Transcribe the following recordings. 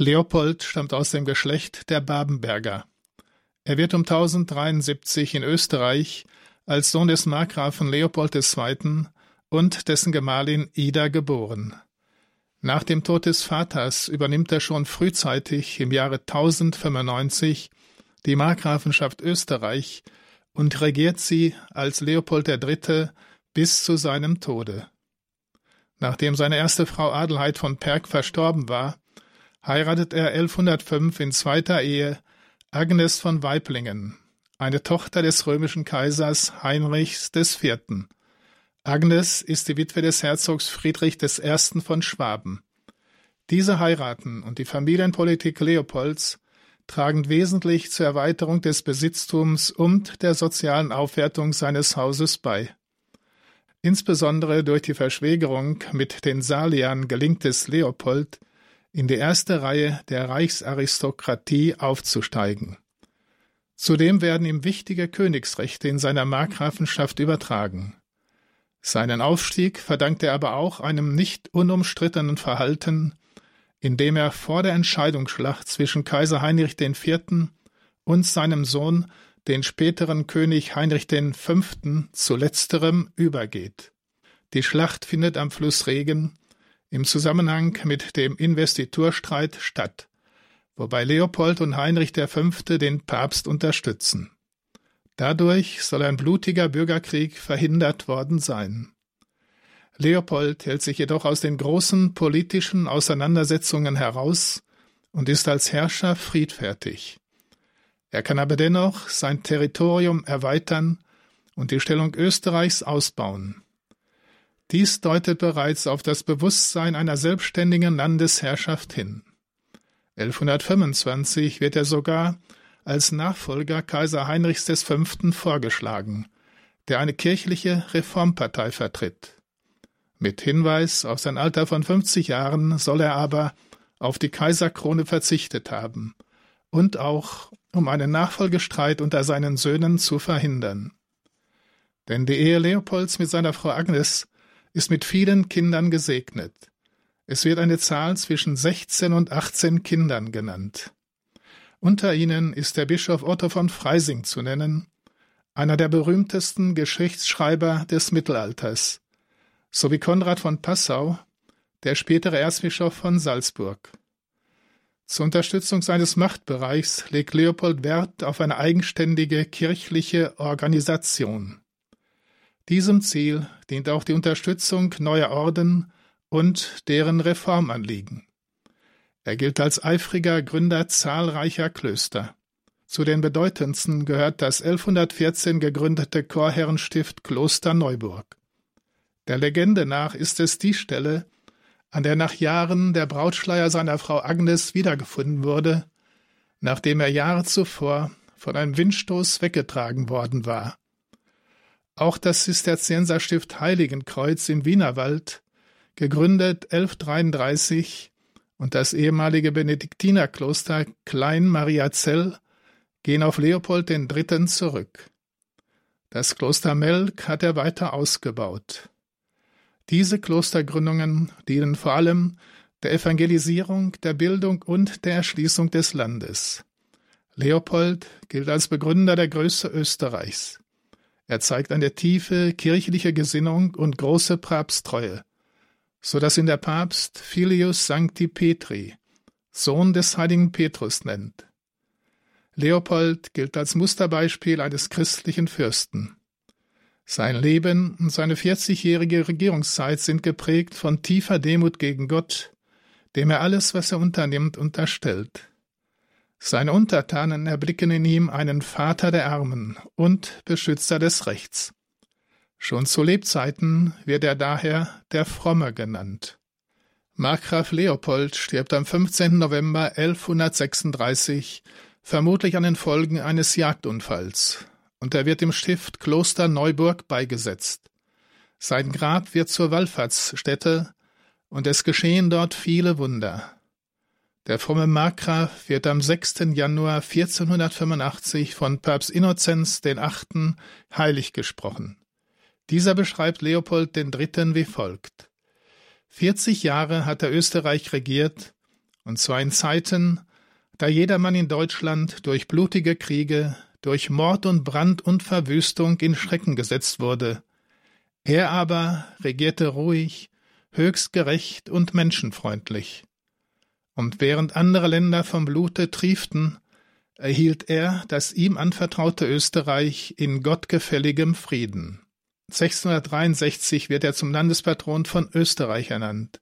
Leopold stammt aus dem Geschlecht der Babenberger. Er wird um 1073 in Österreich als Sohn des Markgrafen Leopold II. und dessen Gemahlin Ida geboren. Nach dem Tod des Vaters übernimmt er schon frühzeitig im Jahre 1095 die Markgrafenschaft Österreich und regiert sie als Leopold III. bis zu seinem Tode. Nachdem seine erste Frau Adelheid von Perg verstorben war, heiratet er 1105 in zweiter Ehe Agnes von Weiblingen, eine Tochter des römischen Kaisers Heinrichs IV. Agnes ist die Witwe des Herzogs Friedrich I. von Schwaben. Diese heiraten und die Familienpolitik Leopolds tragen wesentlich zur Erweiterung des Besitztums und der sozialen Aufwertung seines Hauses bei. Insbesondere durch die Verschwägerung mit den Saliern gelingt es Leopold, in die erste Reihe der Reichsaristokratie aufzusteigen. Zudem werden ihm wichtige Königsrechte in seiner Markgrafenschaft übertragen. Seinen Aufstieg verdankt er aber auch einem nicht unumstrittenen Verhalten, indem er vor der Entscheidungsschlacht zwischen Kaiser Heinrich IV. und seinem Sohn, den späteren König Heinrich V. zu letzterem übergeht. Die Schlacht findet am Fluss Regen im Zusammenhang mit dem Investiturstreit statt, wobei Leopold und Heinrich V. den Papst unterstützen. Dadurch soll ein blutiger Bürgerkrieg verhindert worden sein. Leopold hält sich jedoch aus den großen politischen Auseinandersetzungen heraus und ist als Herrscher friedfertig. Er kann aber dennoch sein Territorium erweitern und die Stellung Österreichs ausbauen. Dies deutet bereits auf das Bewusstsein einer selbstständigen Landesherrschaft hin. 1125 wird er sogar als Nachfolger Kaiser Heinrichs V. vorgeschlagen, der eine kirchliche Reformpartei vertritt. Mit Hinweis auf sein Alter von 50 Jahren soll er aber auf die Kaiserkrone verzichtet haben und auch um einen Nachfolgestreit unter seinen Söhnen zu verhindern. Denn die Ehe Leopolds mit seiner Frau Agnes ist mit vielen Kindern gesegnet. Es wird eine Zahl zwischen 16 und 18 Kindern genannt. Unter ihnen ist der Bischof Otto von Freising zu nennen, einer der berühmtesten Geschichtsschreiber des Mittelalters, sowie Konrad von Passau, der spätere Erzbischof von Salzburg. Zur Unterstützung seines Machtbereichs legt Leopold Wert auf eine eigenständige kirchliche Organisation. Diesem Ziel dient auch die Unterstützung neuer Orden und deren Reformanliegen. Er gilt als eifriger Gründer zahlreicher Klöster. Zu den bedeutendsten gehört das 1114 gegründete Chorherrenstift Kloster Neuburg. Der Legende nach ist es die Stelle, an der nach Jahren der Brautschleier seiner Frau Agnes wiedergefunden wurde, nachdem er Jahre zuvor von einem Windstoß weggetragen worden war. Auch das Zisterzienserstift Heiligenkreuz im Wienerwald, gegründet 1133, und das ehemalige Benediktinerkloster Klein Mariazell gehen auf Leopold III. zurück. Das Kloster Melk hat er weiter ausgebaut. Diese Klostergründungen dienen vor allem der Evangelisierung, der Bildung und der Erschließung des Landes. Leopold gilt als Begründer der Größe Österreichs. Er zeigt eine tiefe kirchliche Gesinnung und große Papsttreue so dass ihn der Papst Filius Sancti Petri, Sohn des heiligen Petrus nennt. Leopold gilt als Musterbeispiel eines christlichen Fürsten. Sein Leben und seine 40-jährige Regierungszeit sind geprägt von tiefer Demut gegen Gott, dem er alles, was er unternimmt, unterstellt. Seine Untertanen erblicken in ihm einen Vater der Armen und Beschützer des Rechts. Schon zu Lebzeiten wird er daher der Fromme genannt. Markgraf Leopold stirbt am 15. November 1136, vermutlich an den Folgen eines Jagdunfalls, und er wird im Stift Kloster Neuburg beigesetzt. Sein Grab wird zur Wallfahrtsstätte, und es geschehen dort viele Wunder. Der fromme Markgraf wird am 6. Januar 1485 von Papst Innozenz VIII. heilig gesprochen. Dieser beschreibt Leopold III. wie folgt. 40 Jahre hat er Österreich regiert und zwar in Zeiten, da jedermann in Deutschland durch blutige Kriege, durch Mord und Brand und Verwüstung in Schrecken gesetzt wurde. Er aber regierte ruhig, höchst gerecht und menschenfreundlich. Und während andere Länder vom Blute trieften, erhielt er das ihm anvertraute Österreich in gottgefälligem Frieden. 1663 wird er zum Landespatron von Österreich ernannt.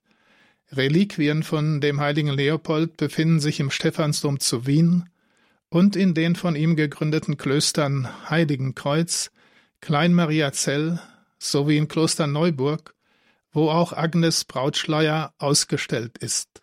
Reliquien von dem heiligen Leopold befinden sich im Stephansdom zu Wien und in den von ihm gegründeten Klöstern Heiligenkreuz, Klein Mariazell sowie in Kloster Neuburg, wo auch Agnes Brautschleier ausgestellt ist.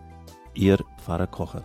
Ihr Pfarrer Kocher.